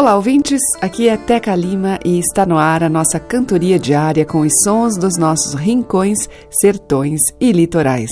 Olá, ouvintes. Aqui é Teca Lima e está no ar a nossa cantoria diária com os sons dos nossos rincões, sertões e litorais.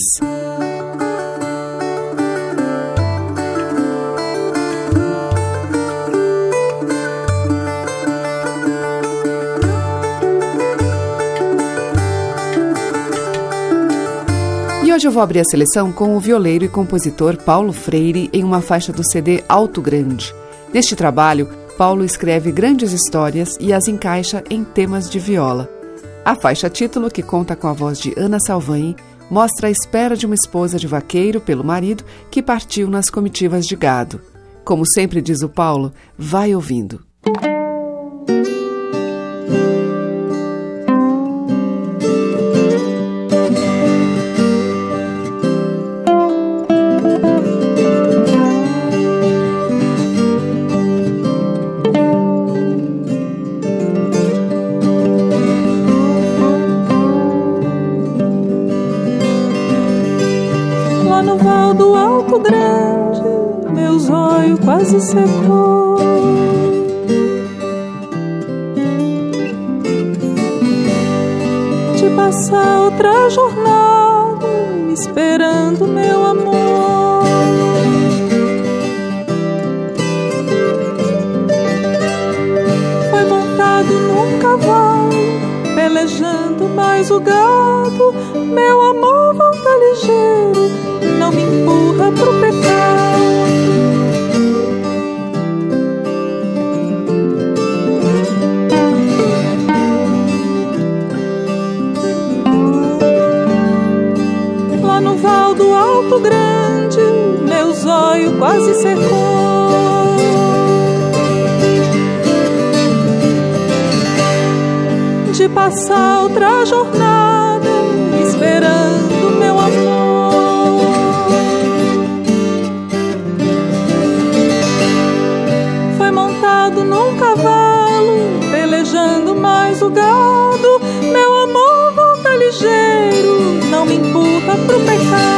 E hoje eu vou abrir a seleção com o violeiro e compositor Paulo Freire em uma faixa do CD Alto Grande. Neste trabalho, Paulo escreve grandes histórias e as encaixa em temas de viola. A faixa título, que conta com a voz de Ana Salvani, mostra a espera de uma esposa de vaqueiro pelo marido que partiu nas comitivas de gado. Como sempre diz o Paulo, vai ouvindo. Jornada, esperando meu amor. Foi montado num cavalo, pelejando mais o gado. Meu amor volta ligeiro, não me empurra pro pecado. Zóio quase secou. De passar outra jornada, esperando meu amor. Foi montado num cavalo, pelejando mais o gado. Meu amor volta ligeiro, não me empurra pro pecado.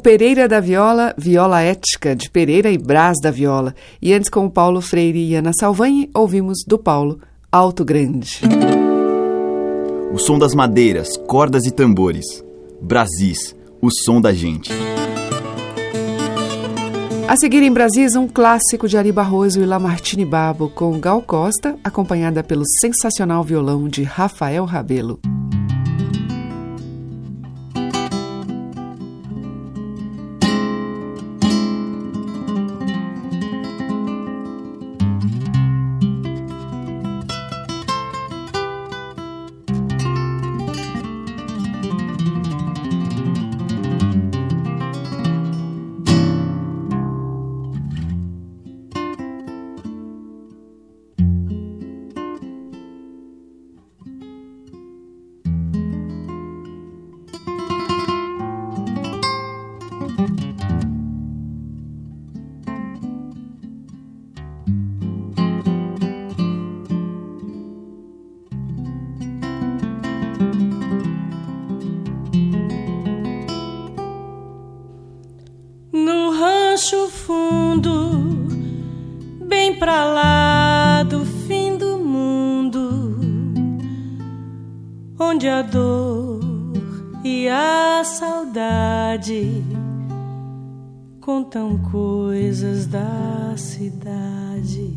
Pereira da Viola, Viola Ética, de Pereira e Brás da Viola. E antes com o Paulo Freire e Ana Salvanhe, ouvimos do Paulo, Alto Grande. O som das madeiras, cordas e tambores. Brasis, o som da gente. A seguir em Brasis, um clássico de Ari Barroso e Lamartine Babo, com Gal Costa, acompanhada pelo sensacional violão de Rafael Rabelo. Cidade.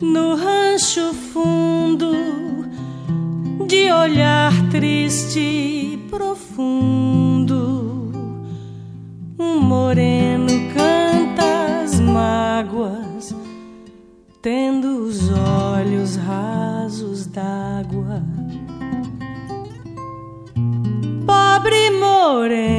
No rancho fundo, de olhar triste e profundo, um moreno canta as mágoas, tendo os olhos rasos d'água pobre moreno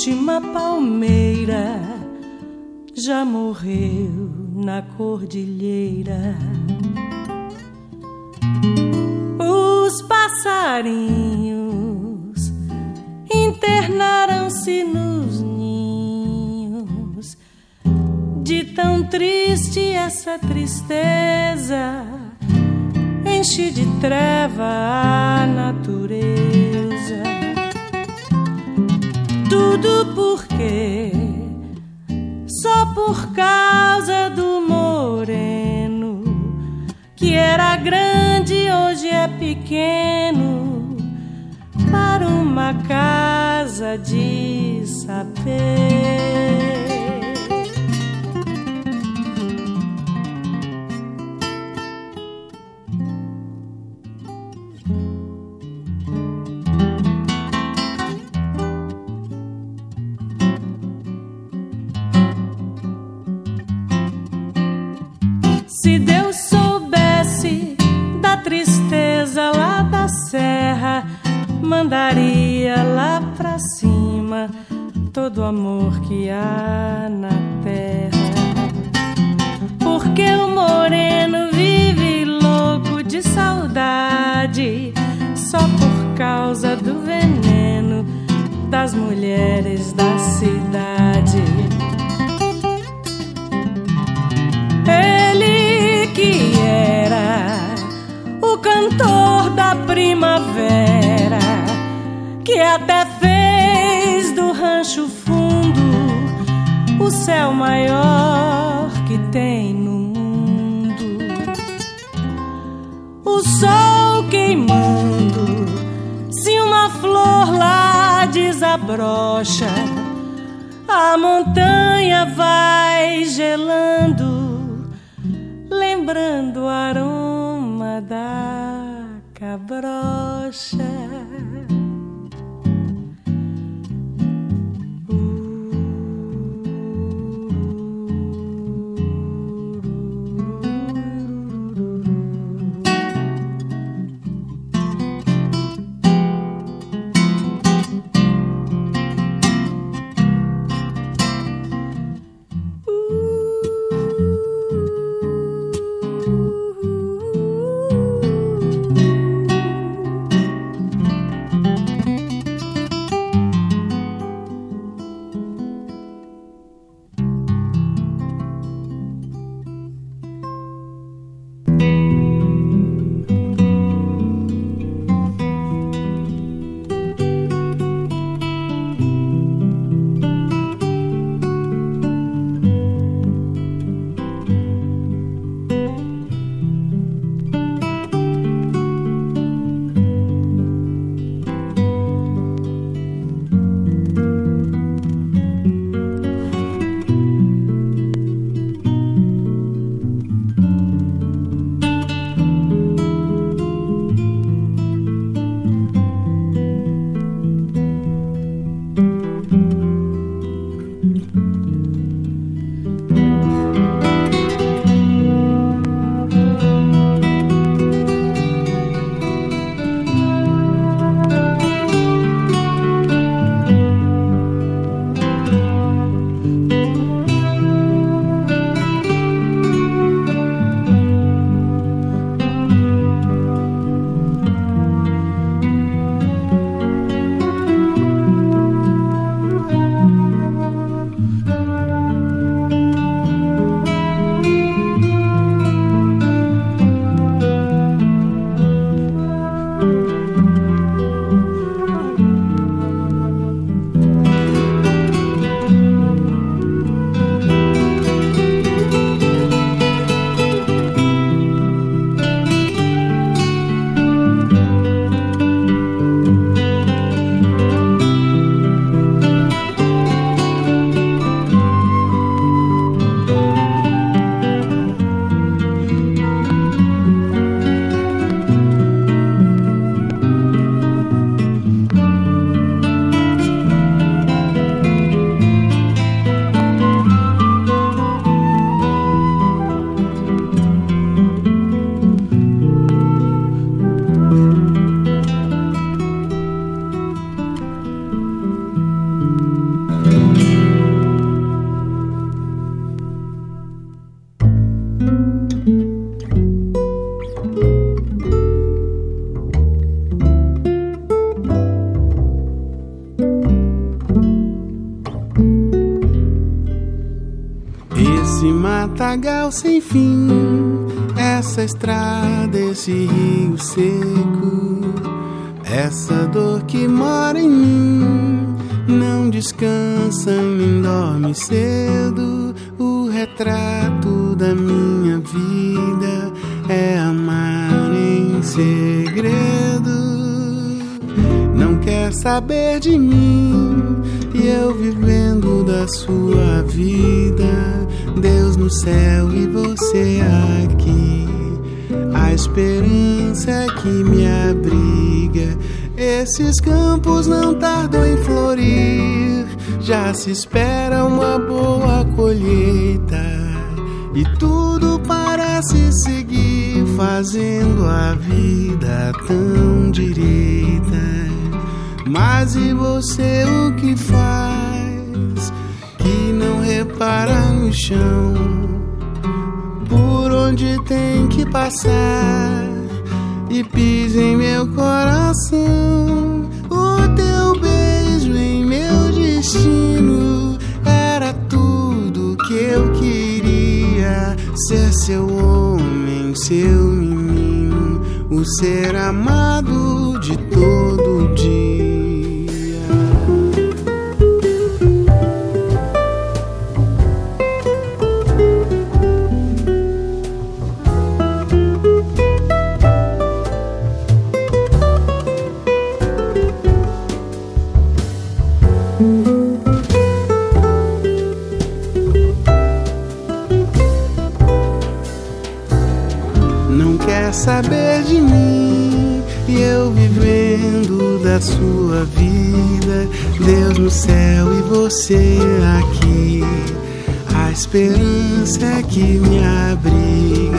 última palmeira já morreu na cordilheira. Os passarinhos internaram-se nos de tão triste essa tristeza enche de treva a natureza. Tudo porque só por causa do moreno que era grande hoje é pequeno para uma casa de saber. Todo o amor que há céu maior que tem no mundo. o sol queimando, se uma flor lá desabrocha, a montanha vai gelando, lembrando o aroma da cabrocha. Esse rio seco, essa dor que mora em mim, não descansa nem dorme cedo. O retrato da minha vida é amar em segredo. Não quer saber de mim e eu vivendo da sua vida Deus no céu e você aqui. A esperança que me abriga. Esses campos não tardam em florir. Já se espera uma boa colheita. E tudo parece seguir fazendo a vida tão direita. Mas e você o que faz? Que não repara no chão, onde tem que passar e pisa em meu coração. O teu beijo em meu destino era tudo que eu queria. Ser seu homem, seu menino, o ser amado de todo dia. Saber de mim e eu vivendo da sua vida. Deus no céu e você aqui. A esperança é que me abriga.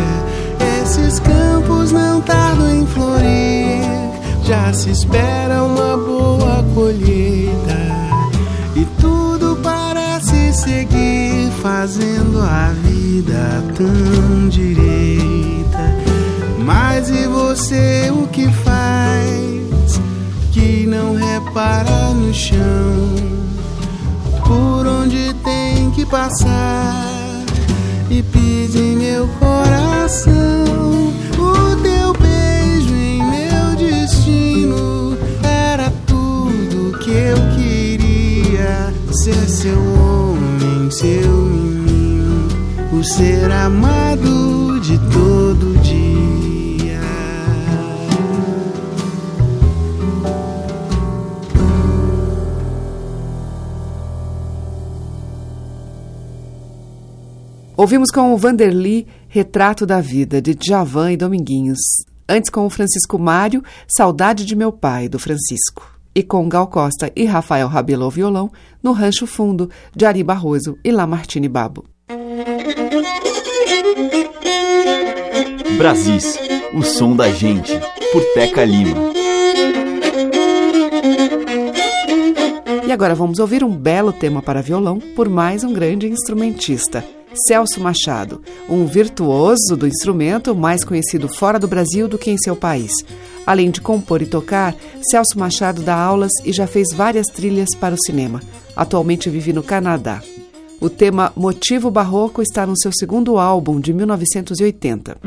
Esses campos não tardam em florir. Já se espera uma boa colheita. E tudo parece seguir fazendo a vida tão direita. Mas e você o que faz? Que não repara no chão, por onde tem que passar e pisa em meu coração. O teu beijo em meu destino era tudo que eu queria. Ser seu homem, seu menino, o ser amado de todo Ouvimos com o Vanderly Retrato da Vida, de Djavan e Dominguinhos. Antes com o Francisco Mário, Saudade de Meu Pai, do Francisco. E com Gal Costa e Rafael Rabelo ao violão, no Rancho Fundo, de Ari Barroso e Lamartine Babo. Brasis, o som da gente, por Teca Lima. E agora vamos ouvir um belo tema para violão por mais um grande instrumentista. Celso Machado, um virtuoso do instrumento mais conhecido fora do Brasil do que em seu país. Além de compor e tocar, Celso Machado dá aulas e já fez várias trilhas para o cinema. Atualmente vive no Canadá. O tema Motivo Barroco está no seu segundo álbum, de 1980.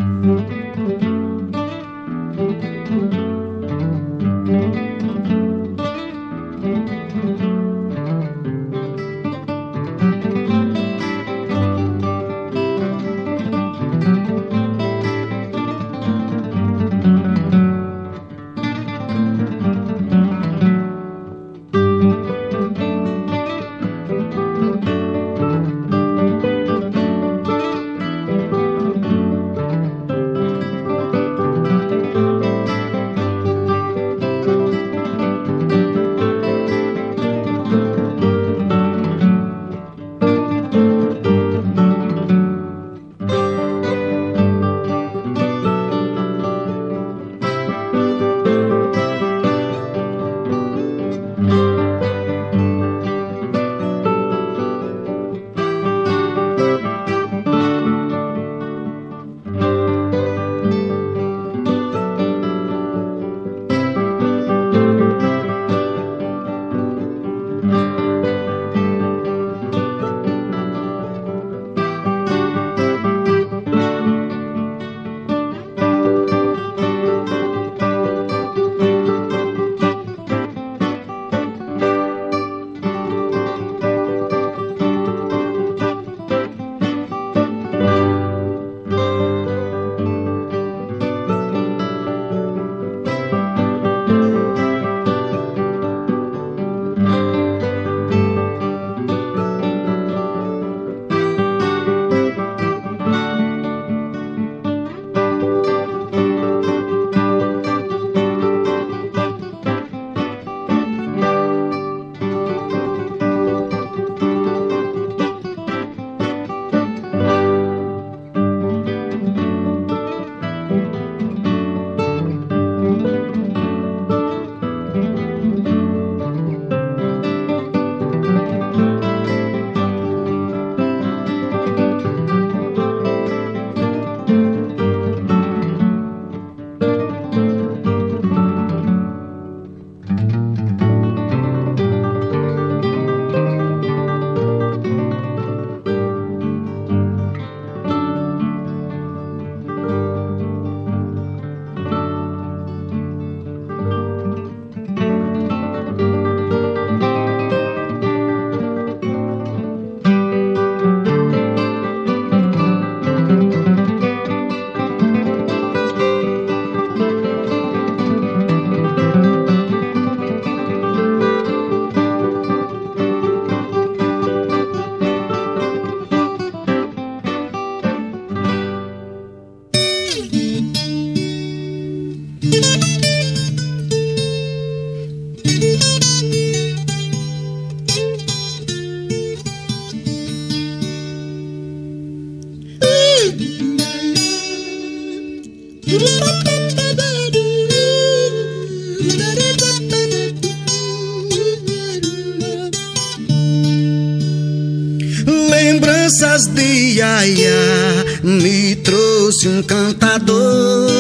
Trouxe um cantador.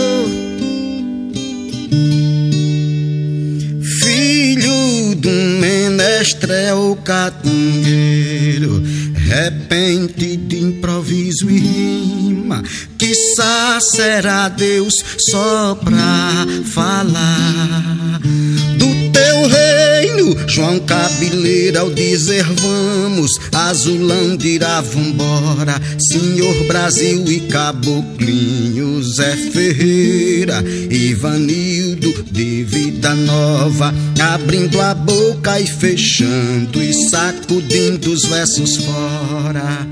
Filho do menestrel catungueiro, repente de improviso e rima, quiçá será Deus só pra falar teu reino. João Cabeleira ao dizer vamos, Azulão dirá vambora, Senhor Brasil e Caboclinho, Zé Ferreira, Ivanildo de Vida Nova, abrindo a boca e fechando e sacudindo os versos fora.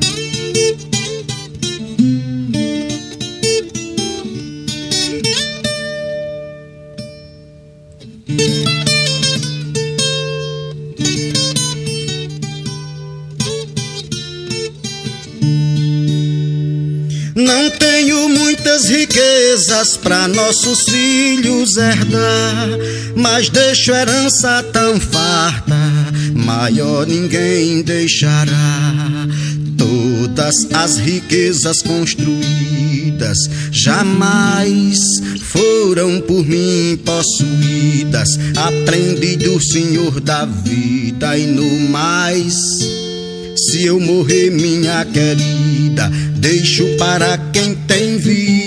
Tenho muitas riquezas para nossos filhos herdar, mas deixo herança tão farta, maior ninguém deixará. Todas as riquezas construídas jamais foram por mim possuídas. Aprendi do Senhor da vida e no mais. Se eu morrer, minha querida, deixo para quem tem vida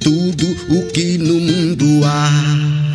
tudo o que no mundo há.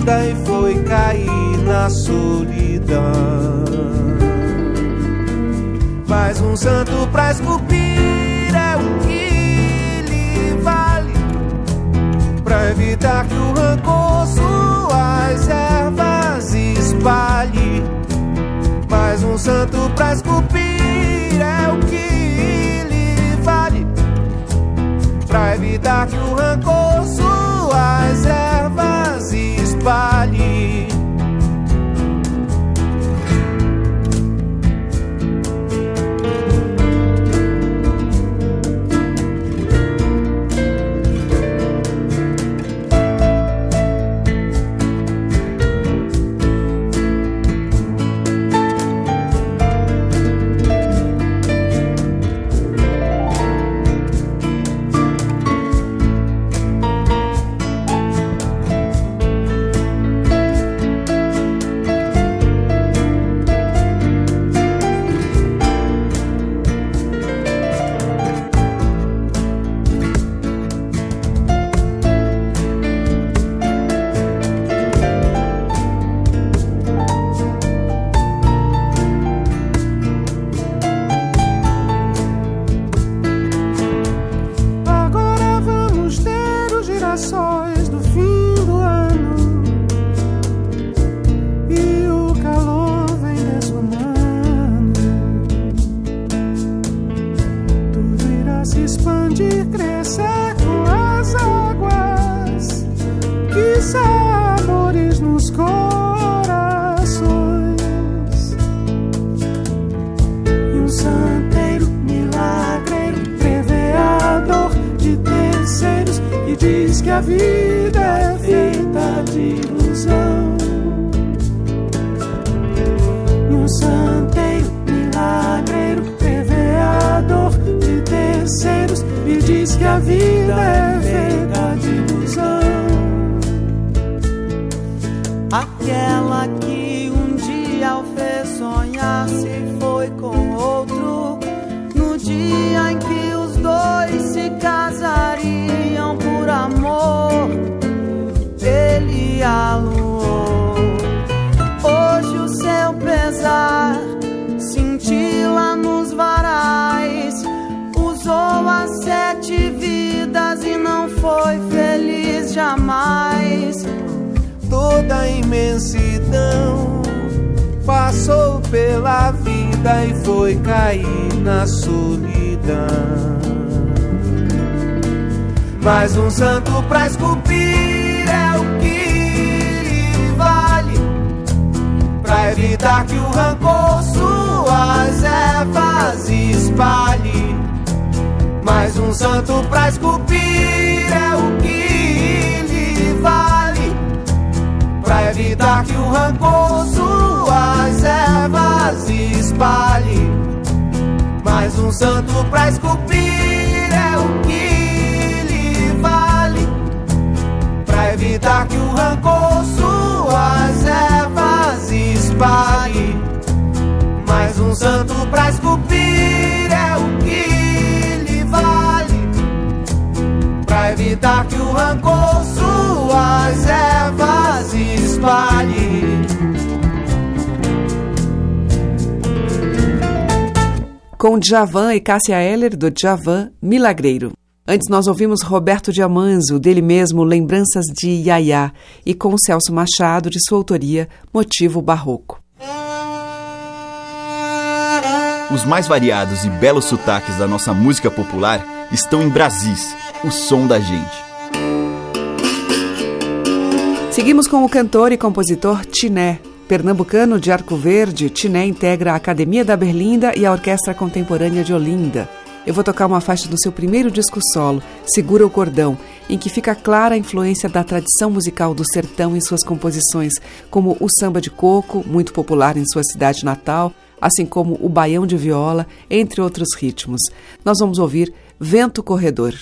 Vida e foi cair na solidão. Mais um santo pra esculpir é o que lhe vale pra evitar que o rancor suas ervas espalhe. Mais um santo pra esculpir é o que lhe vale pra evitar que o rancor suas ervas espalhe. Vida é feita de ilusão. Toda a imensidão. Passou pela vida e foi cair na solidão. Mais um santo pra esculpir é o que lhe vale. Pra evitar que o rancor suas ervas espalhe. Mais um santo pra esculpir é o pra evitar que o rancor suas ervas espalhe. Mais um santo pra esculpir é o que lhe vale. Pra evitar que o rancor suas ervas espalhe. Mais um santo pra esculpir é o que lhe vale. Pra evitar que o rancor suas ervas espalhe. Com Djavan e Cássia Eller, do Djavan Milagreiro. Antes nós ouvimos Roberto Diamanzo, dele mesmo Lembranças de Yaya, e com Celso Machado, de sua autoria, Motivo Barroco. Os mais variados e belos sotaques da nossa música popular estão em Brasis, o som da gente. Seguimos com o cantor e compositor Tiné. Pernambucano de Arco Verde, Tiné integra a Academia da Berlinda e a Orquestra Contemporânea de Olinda. Eu vou tocar uma faixa do seu primeiro disco solo, Segura o Cordão, em que fica clara a influência da tradição musical do sertão em suas composições, como o samba de coco, muito popular em sua cidade natal, assim como o baião de viola, entre outros ritmos. Nós vamos ouvir Vento Corredor.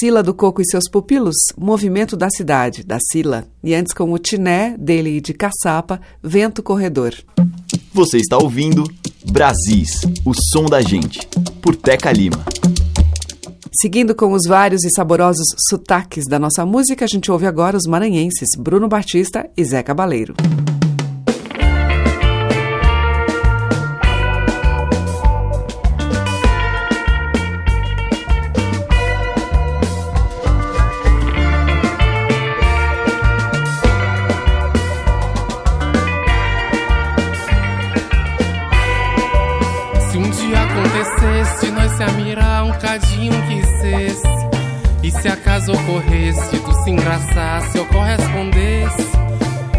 Sila do Coco e seus pupilos, Movimento da Cidade, da Sila. E antes com o Tiné, dele e de Caçapa, Vento Corredor. Você está ouvindo Brasis, o som da gente, por Teca Lima. Seguindo com os vários e saborosos sotaques da nossa música, a gente ouve agora os maranhenses Bruno Batista e Zé Cabaleiro. Se acaso ocorresse tu se engraçasse ou correspondesse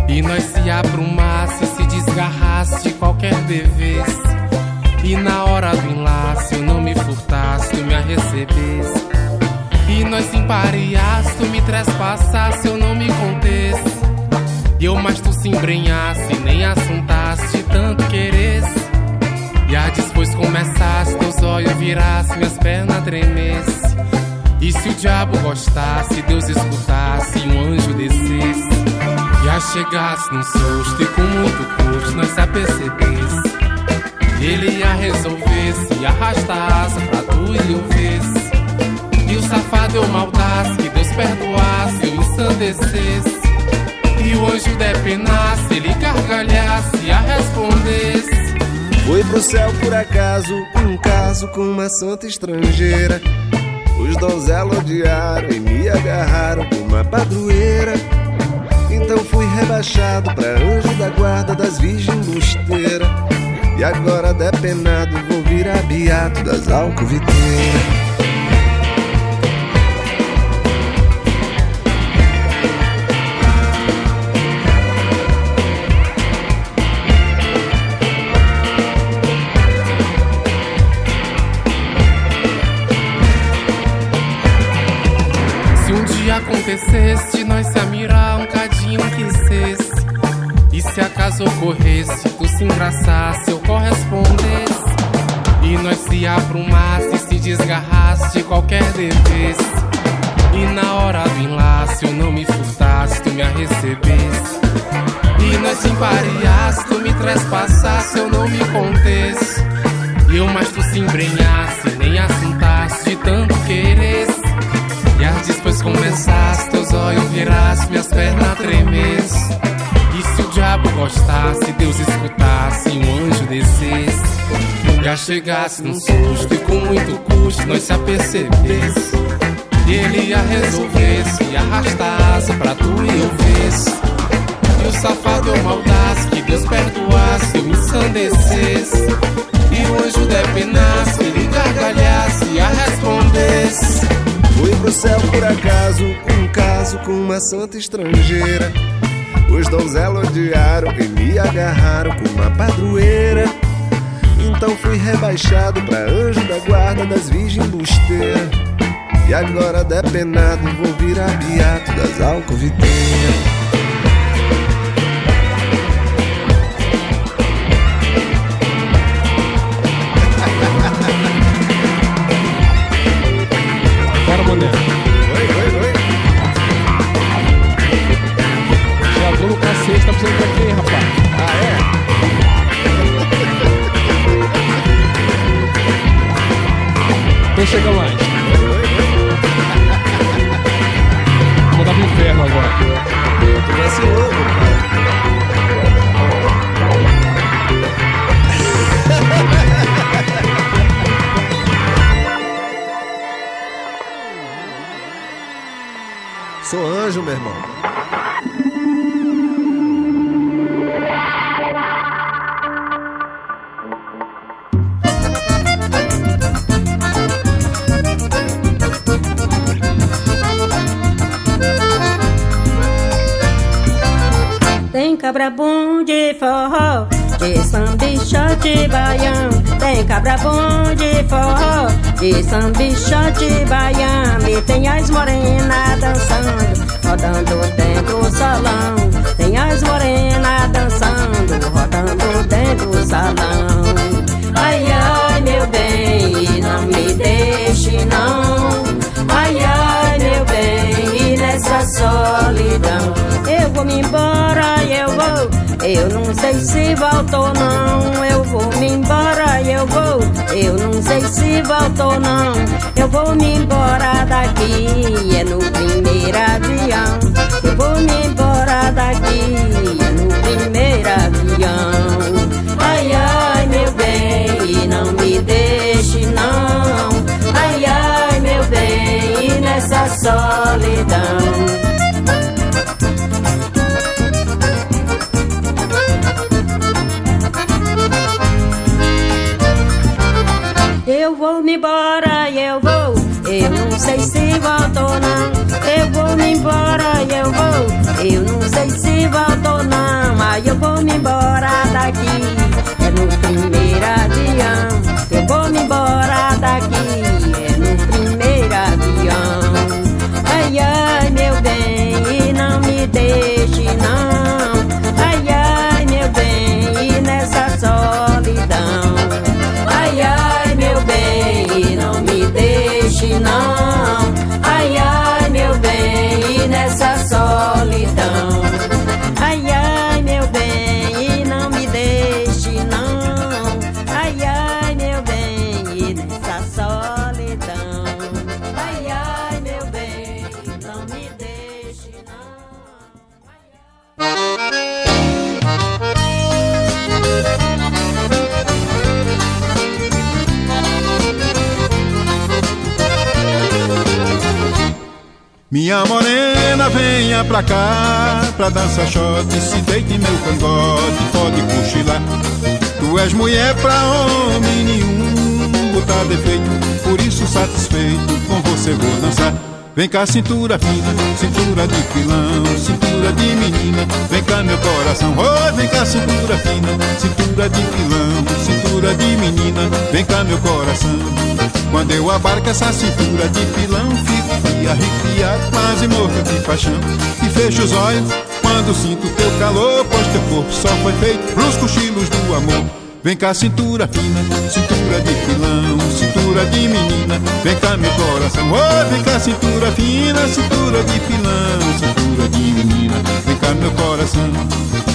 E nós se aprumasse, se desgarrasse de qualquer dever E na hora percebesse. E nós se empareasse, tu me trespassasse, eu não me contesse. E eu mais tu se embrenhasse, nem assuntasse, tanto queresse. E a depois começasse, teus olhos virasse, minhas pernas tremesse. E se o diabo gostasse, Deus escutasse um anjo descesse. E a chegasse num susto e com muito custo nós se apercebesse. Ele ia resolver se arrasta a asa pra tu e eu vesse. E o safado eu maldasse, que Deus perdoasse, eu ensandecesse. E o anjo depenasse, ele gargalhasse e a respondesse. Foi pro céu por acaso, um caso com uma santa estrangeira. Os donzelos odiaram e me agarraram com uma padroeira. Então fui rebaixado pra anjo da guarda das virgens busteiras. E agora depenado vou virar beato das alcoviteiras. Se acaso ocorresse, tu se engraçasse, eu correspondesse. E nós se aprumasse, se desgarrasse de qualquer devesse. E na hora do enlace, eu não me furtasse, tu me recebesse. E nós se empareasse, tu me trespassasse, eu não me contesse. E eu mais tu se embrenhasse, nem assuntasse de tanto queresse. E as depois começasse, teus olhos virasse, minhas pernas tremesse. Diabo gostasse, Deus escutasse, um anjo descesse. Já chegasse num susto e com muito custo nós se apercebesse. E ele ia resolvesse e arrastar asa pra tu e eu vesse. E o safado eu maldasse, que Deus perdoasse, eu ensandecesse. E o anjo depenasse, ele gargalhasse e a respondesse. Fui pro céu por acaso, um caso com uma santa estrangeira. Os donzelos odiaram e me agarraram com uma padroeira. Então fui rebaixado pra anjo da guarda das virgens busteiras. E agora depenado vou virar beato das alcoviteiras. Tem Eu não sei se volto ou não. Mas eu vou me embora daqui. É no primeiro. Eu Minha morena, venha pra cá Pra dançar shot, se deite meu cangote Pode cochilar. Tu és mulher pra homem nenhum Botar defeito, por isso satisfeito Com você vou dançar Vem cá, cintura fina, cintura de pilão, cintura de menina. Vem cá, meu coração, vem cá, cintura fina, cintura de pilão, cintura de menina. Vem cá, meu coração. Quando eu abarco essa cintura de pilão, fico arrepiado, quase morto de paixão. E fecho os olhos quando sinto teu calor, pois teu corpo só foi feito pros cochilos do amor. Vem cá, cintura fina, cintura de pilão, cintura de menina. Vem cá, meu coração, oh, vem cá, cintura fina, cintura de pilão, cintura de menina. Vem cá, meu coração.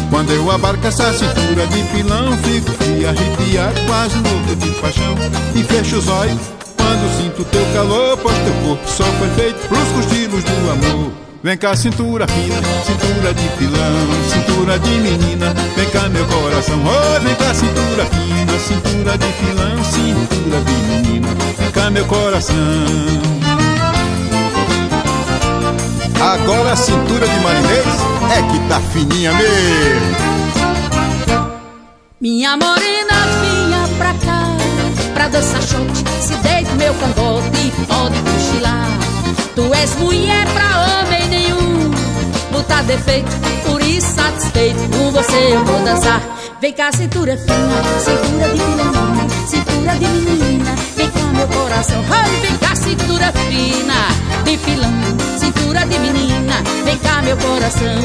Quando eu abarco essa cintura de pilão, fico frio, arrepiado, quase louco de paixão. E fecho os olhos quando sinto teu calor, pois teu corpo só foi feito pros cochilos do amor. Vem cá, cintura fina, cintura de pilão, cintura de menina. Vem cá, meu coração, oh, vem cá, cintura fina, cintura de pilão, cintura de menina. Vem cá, meu coração. Agora a cintura de marinês é que tá fininha mesmo. Minha morena vinha pra cá, pra dançar shot, se deita meu cangote, pode cochilar. Tu és mulher pra homem Botar defeito, por isso satisfeito Com você eu vou dançar. Vem cá, cintura fina, cintura de menina Cintura de menina, vem cá meu coração. Ai, vem cá, cintura fina de pilão Cintura de menina, vem cá meu coração.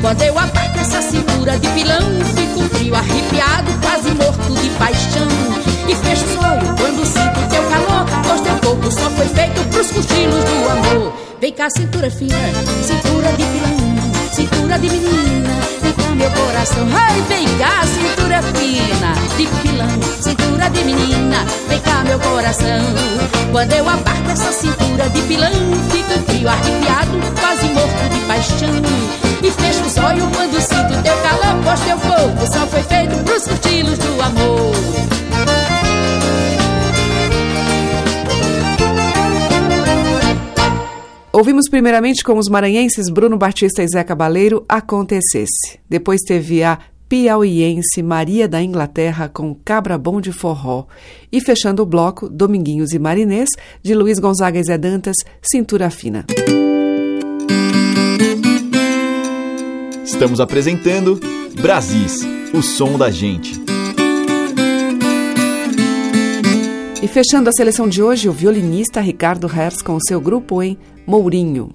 Quando eu aperto essa cintura de pilão Fico frio, arrepiado, quase morto de paixão. E fecho os olhos quando sinto teu calor Pois teu corpo só foi feito pros cochilos do amor. Vem cá, cintura fina, cintura de pilão Cintura de menina, cá meu coração Ai, vem cá, cintura fina de pilão Cintura de menina, vem cá meu coração. Quando eu abarco essa cintura Ouvimos primeiramente com os maranhenses Bruno Batista e Zé Cabaleiro Acontecesse. Depois teve a piauiense Maria da Inglaterra com Cabra Bom de Forró. E fechando o bloco, Dominguinhos e Marinês, de Luiz Gonzaga e Zé Dantas, Cintura Fina. Estamos apresentando Brasis, o som da gente. E fechando a seleção de hoje, o violinista Ricardo Hertz com o seu grupo em Mourinho.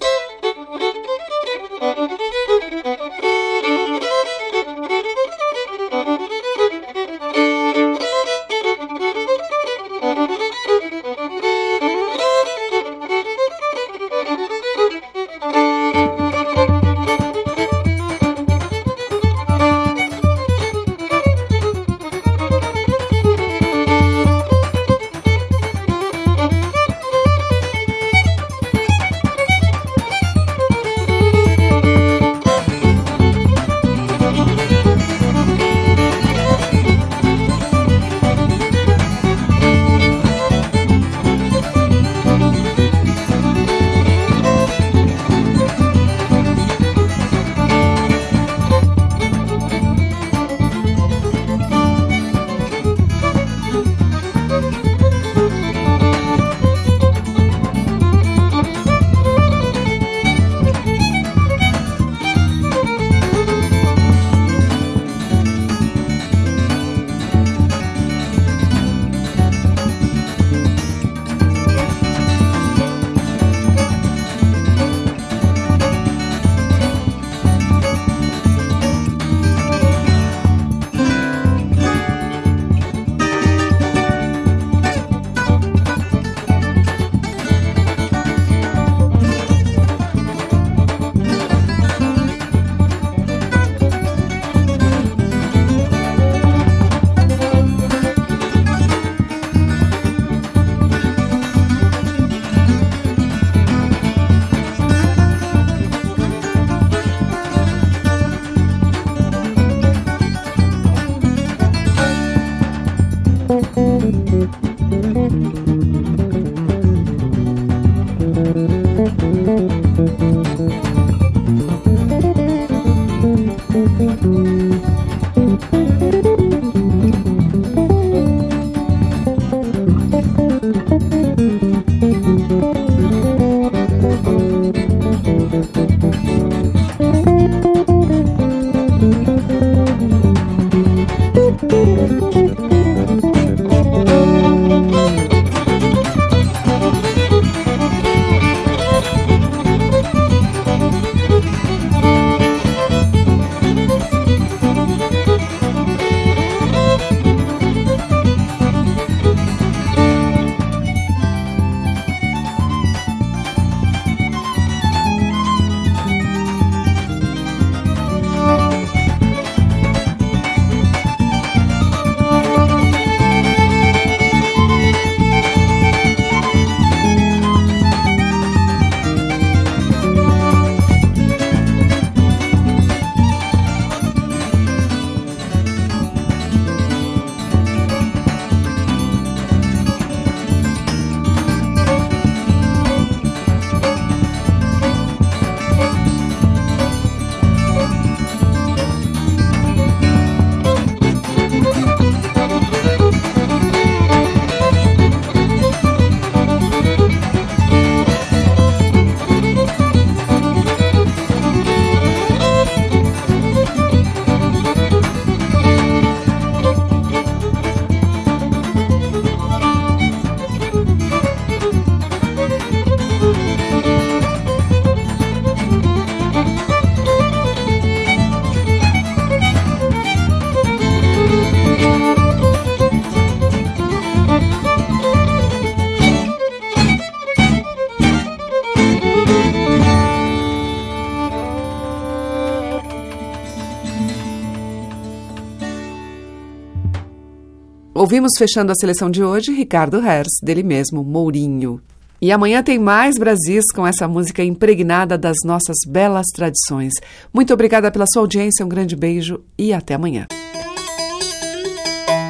Ouvimos fechando a seleção de hoje Ricardo Hers, dele mesmo, Mourinho. E amanhã tem mais Brasis com essa música impregnada das nossas belas tradições. Muito obrigada pela sua audiência, um grande beijo e até amanhã.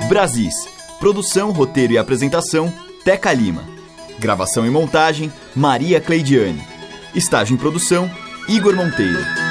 Brasis. Produção, roteiro e apresentação, Teca Lima. Gravação e montagem, Maria Cleidiane. Estágio em produção, Igor Monteiro.